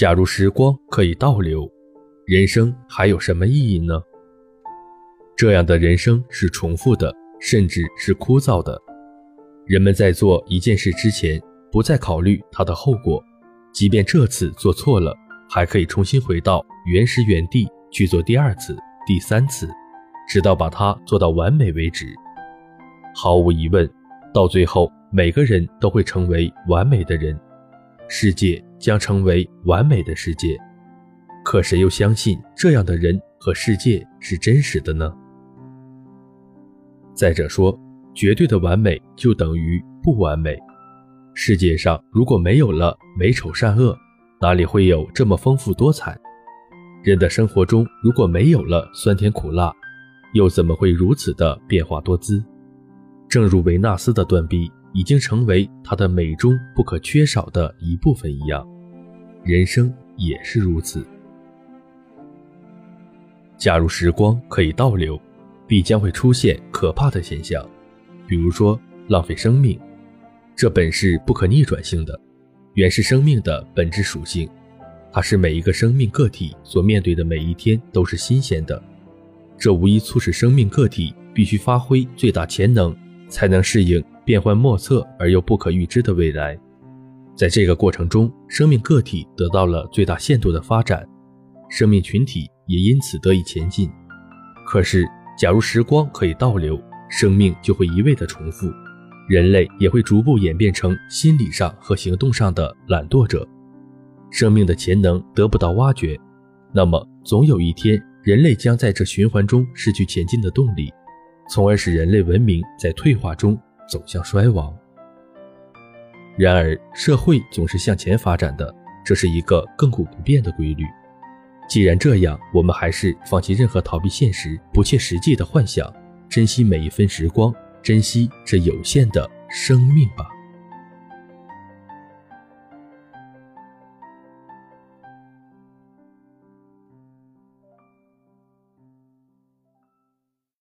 假如时光可以倒流，人生还有什么意义呢？这样的人生是重复的，甚至是枯燥的。人们在做一件事之前，不再考虑它的后果，即便这次做错了，还可以重新回到原始原地去做第二次、第三次，直到把它做到完美为止。毫无疑问，到最后，每个人都会成为完美的人，世界将成为完美的世界。可谁又相信这样的人和世界是真实的呢？再者说，绝对的完美就等于不完美。世界上如果没有了美丑善恶，哪里会有这么丰富多彩？人的生活中如果没有了酸甜苦辣，又怎么会如此的变化多姿？正如维纳斯的断臂已经成为她的美中不可缺少的一部分一样，人生也是如此。假如时光可以倒流。必将会出现可怕的现象，比如说浪费生命，这本是不可逆转性的，原是生命的本质属性，它是每一个生命个体所面对的每一天都是新鲜的，这无疑促使生命个体必须发挥最大潜能，才能适应变幻莫测而又不可预知的未来，在这个过程中，生命个体得到了最大限度的发展，生命群体也因此得以前进，可是。假如时光可以倒流，生命就会一味的重复，人类也会逐步演变成心理上和行动上的懒惰者，生命的潜能得不到挖掘，那么总有一天，人类将在这循环中失去前进的动力，从而使人类文明在退化中走向衰亡。然而，社会总是向前发展的，这是一个亘古不变的规律。既然这样，我们还是放弃任何逃避现实、不切实际的幻想，珍惜每一分时光，珍惜这有限的生命吧。